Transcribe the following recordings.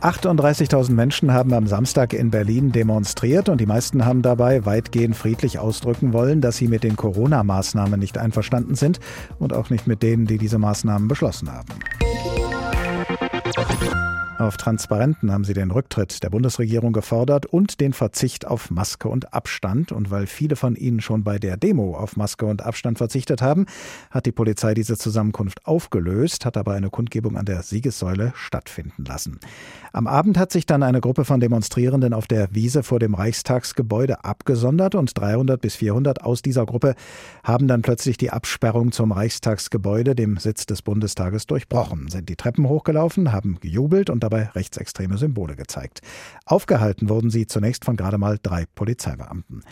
38.000 Menschen haben am Samstag in Berlin demonstriert und die meisten haben dabei weitgehend friedlich ausdrücken wollen, dass sie mit den Corona-Maßnahmen nicht einverstanden sind und auch nicht mit denen, die diese Maßnahmen beschlossen haben. Auf Transparenten haben sie den Rücktritt der Bundesregierung gefordert und den Verzicht auf Maske und Abstand. Und weil viele von ihnen schon bei der Demo auf Maske und Abstand verzichtet haben, hat die Polizei diese Zusammenkunft aufgelöst, hat aber eine Kundgebung an der Siegessäule stattfinden lassen. Am Abend hat sich dann eine Gruppe von Demonstrierenden auf der Wiese vor dem Reichstagsgebäude abgesondert und 300 bis 400 aus dieser Gruppe haben dann plötzlich die Absperrung zum Reichstagsgebäude, dem Sitz des Bundestages, durchbrochen, sind die Treppen hochgelaufen, haben gejubelt und dabei rechtsextreme Symbole gezeigt. Aufgehalten wurden sie zunächst von gerade mal drei Polizeibeamten.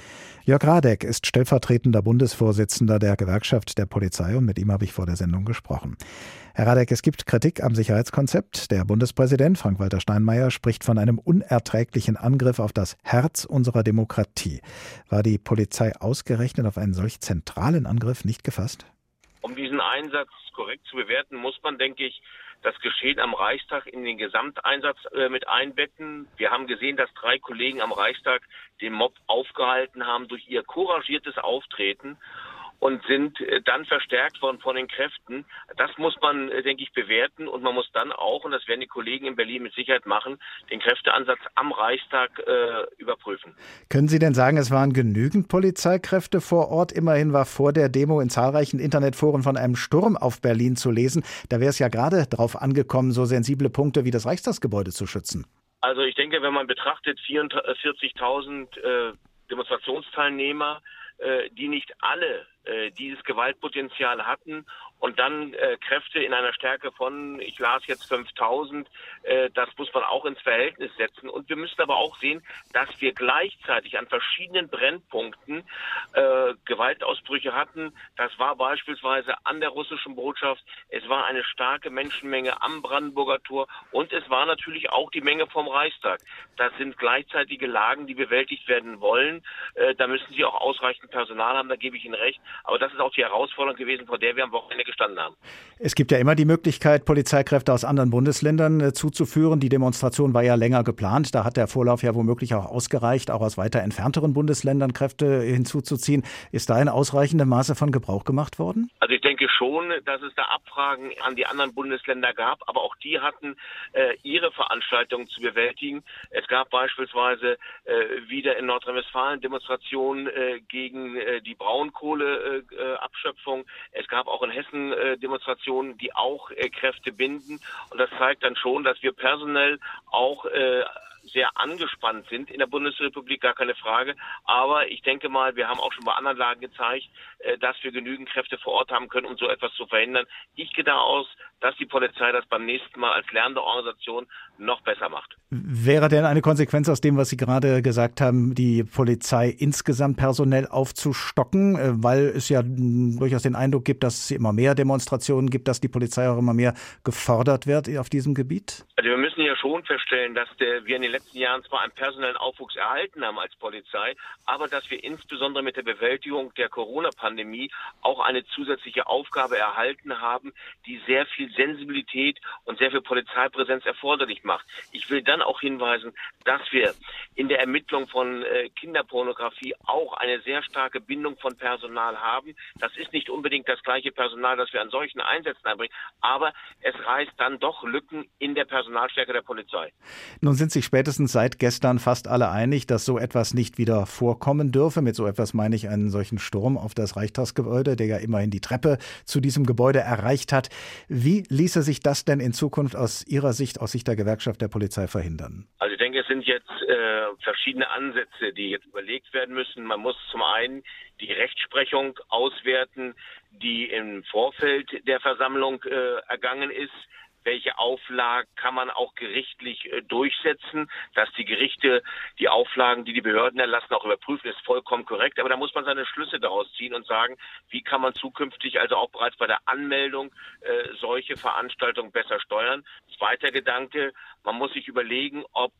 Jörg Radeck ist stellvertretender Bundesvorsitzender der Gewerkschaft der Polizei und mit ihm habe ich vor der Sendung gesprochen. Herr Radeck, es gibt Kritik am Sicherheitskonzept. Der Bundespräsident Frank-Walter Steinmeier spricht von einem unerträglichen Angriff auf das Herz unserer Demokratie. War die Polizei ausgerechnet auf einen solch zentralen Angriff nicht gefasst? Um diesen Einsatz korrekt zu bewerten, muss man, denke ich, das Geschehen am Reichstag in den Gesamteinsatz äh, mit einbetten. Wir haben gesehen, dass drei Kollegen am Reichstag den Mob aufgehalten haben durch ihr couragiertes Auftreten und sind äh, dann verstärkt worden von den Kräften. Das muss man, äh, denke ich, bewerten und man muss dann auch, und das werden die Kollegen in Berlin mit Sicherheit machen, den Kräfteansatz am Reichstag äh, überprüfen. Können Sie denn sagen, es waren genügend Polizeikräfte vor Ort? Immerhin war vor der Demo in zahlreichen Internetforen von einem Sturm auf Berlin zu lesen. Da wäre es ja gerade darauf angekommen, so sensible Punkte wie das Reichstagsgebäude zu schützen. Also ich denke, wenn man betrachtet 44.000 äh, Demonstrationsteilnehmer, die nicht alle äh, dieses Gewaltpotenzial hatten und dann äh, Kräfte in einer Stärke von, ich las jetzt 5000, äh, das muss man auch ins Verhältnis setzen. Und wir müssen aber auch sehen, dass wir gleichzeitig an verschiedenen Brennpunkten äh, Gewaltausbrüche hatten. Das war beispielsweise an der russischen Botschaft, es war eine starke Menschenmenge am Brandenburger Tor und es war natürlich auch die Menge vom Reichstag. Das sind gleichzeitige Lagen, die bewältigt werden wollen. Äh, da müssen Sie auch ausreichend Personal haben, da gebe ich Ihnen recht. Aber das ist auch die Herausforderung gewesen, vor der wir am Wochenende gestanden haben. Es gibt ja immer die Möglichkeit, Polizeikräfte aus anderen Bundesländern äh, zuzuführen. Die Demonstration war ja länger geplant. Da hat der Vorlauf ja womöglich auch ausgereicht, auch aus weiter entfernteren Bundesländern Kräfte hinzuzuziehen. Ist da in ausreichendem Maße von Gebrauch gemacht worden? Also ich denke schon, dass es da Abfragen an die anderen Bundesländer gab, aber auch die hatten äh, ihre Veranstaltungen zu bewältigen. Es gab beispielsweise äh, wieder in Nordrhein-Westfalen Demonstrationen äh, gegen äh, die Braunkohleabschöpfung. Äh, es gab auch in Hessen äh, Demonstrationen, die auch äh, Kräfte binden. Und das zeigt dann schon, dass wir personell auch äh, sehr angespannt sind in der Bundesrepublik, gar keine Frage. Aber ich denke mal, wir haben auch schon bei anderen Lagen gezeigt, äh, dass wir genügend Kräfte vor Ort haben können, um so etwas zu verhindern. Ich gehe da aus, dass die Polizei das beim nächsten Mal als lernende Organisation noch besser macht. Wäre denn eine Konsequenz aus dem, was Sie gerade gesagt haben, die Polizei insgesamt personell aufzustocken, äh, weil es ja durchaus den Eindruck gibt, dass es immer mehr Demonstrationen gibt, dass die Polizei auch immer mehr gefordert wird auf diesem Gebiet? Also wir müssen ja schon feststellen, dass wir in den letzten Jahren zwar einen personellen Aufwuchs erhalten haben als Polizei, aber dass wir insbesondere mit der Bewältigung der Corona-Pandemie auch eine zusätzliche Aufgabe erhalten haben, die sehr viel Sensibilität und sehr viel Polizeipräsenz erforderlich macht. Ich will dann auch hinweisen, dass wir in der Ermittlung von äh, Kinderpornografie auch eine sehr starke Bindung von Personal haben. Das ist nicht unbedingt das gleiche Personal, das wir an solchen Einsätzen einbringen, aber es reißt dann doch Lücken in der Personalstärke der Polizei. Nun sind sich spätestens seit gestern fast alle einig, dass so etwas nicht wieder vorkommen dürfe. Mit so etwas meine ich einen solchen Sturm auf das Reichstagsgebäude, der ja immerhin die Treppe zu diesem Gebäude erreicht hat. Wie ließe sich das denn in Zukunft aus Ihrer Sicht, aus Sicht der Gewerkschaft der Polizei verhindern? Also ich denke, es sind jetzt äh, verschiedene Ansätze, die jetzt überlegt werden müssen. Man muss zum einen die Rechtsprechung auswerten, die im Vorfeld der Versammlung äh, ergangen ist welche Auflagen kann man auch gerichtlich äh, durchsetzen, dass die Gerichte die Auflagen, die die Behörden erlassen, auch überprüfen, ist vollkommen korrekt. Aber da muss man seine Schlüsse daraus ziehen und sagen, wie kann man zukünftig also auch bereits bei der Anmeldung äh, solche Veranstaltungen besser steuern. Zweiter Gedanke, man muss sich überlegen, ob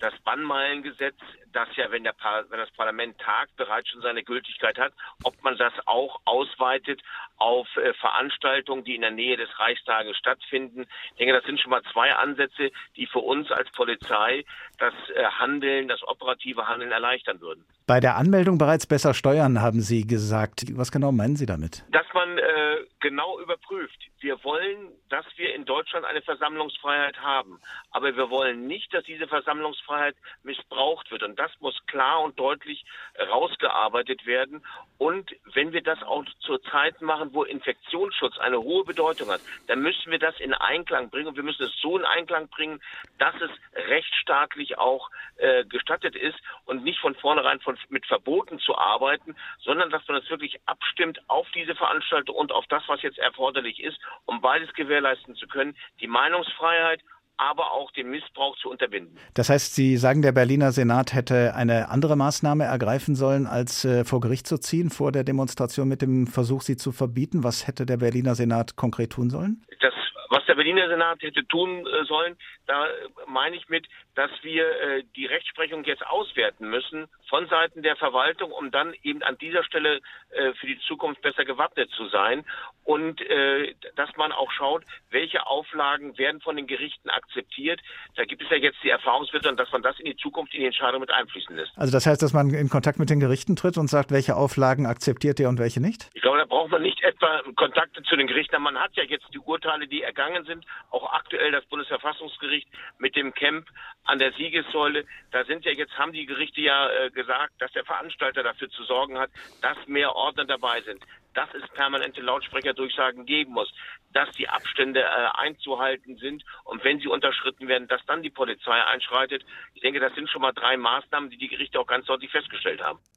das Bannmeilengesetz, das ja, wenn, der wenn das Parlament tagt, bereits schon seine Gültigkeit hat, ob man das auch ausweitet auf äh, Veranstaltungen, die in der Nähe des Reichstages stattfinden. Ich denke, das sind schon mal zwei Ansätze, die für uns als Polizei das äh, Handeln, das operative Handeln erleichtern würden. Bei der Anmeldung bereits besser steuern, haben Sie gesagt. Was genau meinen Sie damit? Dass man äh, genau überprüft. Wir wollen, dass wir in Deutschland eine Versammlungsfreiheit haben. Aber wir wollen nicht, dass diese Versammlungsfreiheit missbraucht wird. Und das muss klar und deutlich rausgearbeitet werden. Und wenn wir das auch zur Zeit machen, wo Infektionsschutz eine hohe Bedeutung hat, dann müssen wir das in Einklang bringen. Und wir müssen es so in Einklang bringen, dass es rechtsstaatlich auch äh, gestattet ist und nicht von vornherein von, mit Verboten zu arbeiten, sondern dass man es wirklich abstimmt auf diese Veranstaltung und auf das, was jetzt erforderlich ist, um beides gewährleisten zu können. Die Meinungsfreiheit aber auch den Missbrauch zu unterbinden. Das heißt, Sie sagen, der Berliner Senat hätte eine andere Maßnahme ergreifen sollen, als äh, vor Gericht zu ziehen vor der Demonstration mit dem Versuch, sie zu verbieten. Was hätte der Berliner Senat konkret tun sollen? Das der Berliner Senat hätte tun äh, sollen, da meine ich mit, dass wir äh, die Rechtsprechung jetzt auswerten müssen von Seiten der Verwaltung, um dann eben an dieser Stelle äh, für die Zukunft besser gewappnet zu sein und dass man auch schaut, welche Auflagen werden von den Gerichten akzeptiert. Da gibt es ja jetzt die Erfahrungswerte und dass man das in die Zukunft in die Entscheidung mit einfließen lässt. Also das heißt, dass man in Kontakt mit den Gerichten tritt und sagt, welche Auflagen akzeptiert ihr und welche nicht? Ich glaube, da braucht man nicht etwa Kontakte zu den Gerichten. Man hat ja jetzt die Urteile, die ergangen sind, auch aktuell das Bundesverfassungsgericht mit dem Camp an der Siegessäule. Da sind ja jetzt, haben die Gerichte ja äh, gesagt, dass der Veranstalter dafür zu sorgen hat, dass mehr Ordner dabei sind, dass es permanente Lautsprecherdurchsagen geben muss, dass die Abstände äh, einzuhalten sind und wenn sie unterschritten werden, dass dann die Polizei einschreitet. Ich denke, das sind schon mal drei Maßnahmen, die die Gerichte auch ganz deutlich festgestellt haben.